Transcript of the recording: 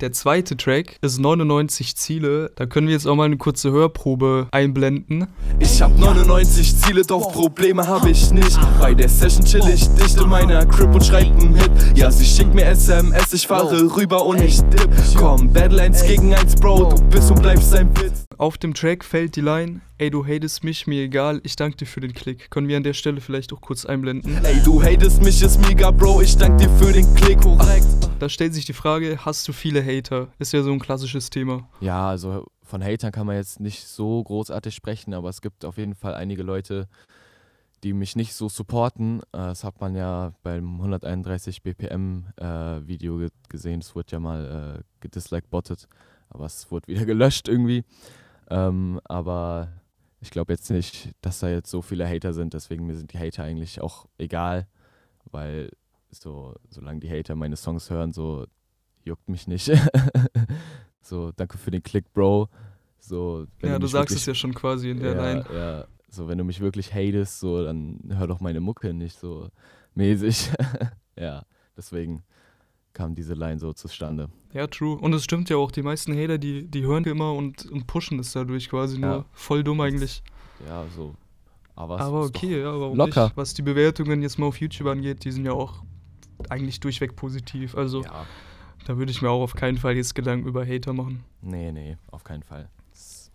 Der zweite Track ist 99 Ziele. Da können wir jetzt auch mal eine kurze Hörprobe einblenden. Ich hab 99 Ziele, doch Probleme hab ich nicht. Bei der Session chill ich dicht in meiner Crib und schreib einen Hit. Ja, sie schickt mir SMS, ich fahre rüber und ich dip. Komm, Battle 1 gegen 1, Bro, du bist und bleibst ein Witz. Auf dem Track fällt die Line, ey du hatest mich, mir egal, ich danke dir für den Klick. Können wir an der Stelle vielleicht auch kurz einblenden? Ey, du hatest mich, ist mega, Bro, ich danke dir für den Klick. Korrekt. Da stellt sich die Frage, hast du viele Hater? Ist ja so ein klassisches Thema. Ja, also von Hatern kann man jetzt nicht so großartig sprechen, aber es gibt auf jeden Fall einige Leute, die mich nicht so supporten. Äh, Das hat man ja beim 131 BPM äh, Video ge gesehen. Es wurde ja mal äh, gedisliked-bottet, aber es wurde wieder gelöscht irgendwie. Ähm, aber ich glaube jetzt nicht, dass da jetzt so viele Hater sind. Deswegen mir sind die Hater eigentlich auch egal, weil so solange die Hater meine Songs hören, so juckt mich nicht. so danke für den Klick, Bro. So, wenn ja, du sagst wirklich- es ja schon quasi in der ja, Line. Ja, so wenn du mich wirklich hatest, so dann hör doch meine Mucke nicht so mäßig. ja, deswegen kam diese Line so zustande. Ja, true. Und es stimmt ja auch, die meisten Hater, die, die hören immer und, und pushen es dadurch quasi Ja. nur. Voll dumm eigentlich. Ja, so. Aber, Aber okay, ja, warum locker. nicht? Was die Bewertungen jetzt mal auf YouTube angeht, die sind ja auch eigentlich durchweg positiv. Also Ja, da würde ich mir auch auf keinen Fall jetzt Gedanken über Hater machen. nee, nee, auf keinen Fall.